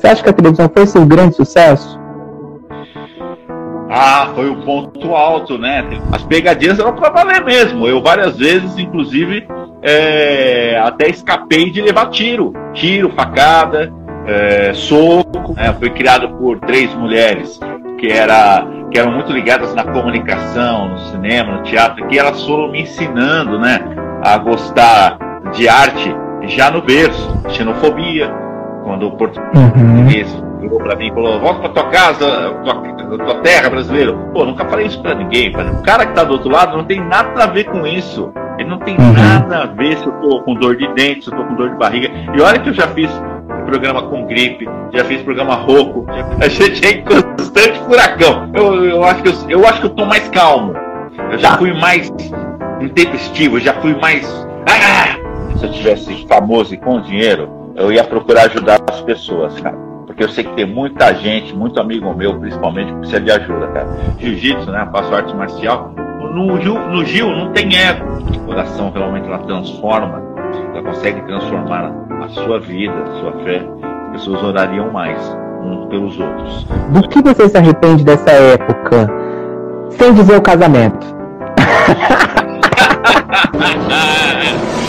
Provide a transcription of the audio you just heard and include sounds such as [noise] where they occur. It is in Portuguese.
Você acha que a televisão foi um grande sucesso? Ah, foi o ponto alto, né? As pegadinhas eram para valer mesmo. Eu várias vezes, inclusive, é, até escapei de levar tiro. Tiro, facada, é, soco. Né? Foi criado por três mulheres que, era, que eram muito ligadas na comunicação, no cinema, no teatro, que elas foram me ensinando né, a gostar de arte já no berço. Xenofobia, quando o português uhum virou pra mim e falou: volta pra tua casa, tua, tua terra brasileiro. Pô, nunca falei isso pra ninguém. O cara que tá do outro lado não tem nada a ver com isso. Ele não tem uhum. nada a ver se eu tô com dor de dente, se eu tô com dor de barriga. E olha que eu já fiz programa com gripe, já fiz programa rouco, [laughs] a gente é em constante furacão. Eu, eu, acho que eu, eu acho que eu tô mais calmo. Eu já fui mais intempestivo, já fui mais. Ah! Se eu tivesse famoso e com dinheiro, eu ia procurar ajudar as pessoas, cara porque eu sei que tem muita gente, muito amigo meu, principalmente, que precisa de ajuda, cara. Jiu-jitsu, né? Faço arte marcial. No Gil, no Gil não tem ego. A oração realmente ela transforma, ela consegue transformar a sua vida, a sua fé. As pessoas orariam mais uns pelos outros. Do que você se arrepende dessa época? Sem dizer o casamento. [laughs]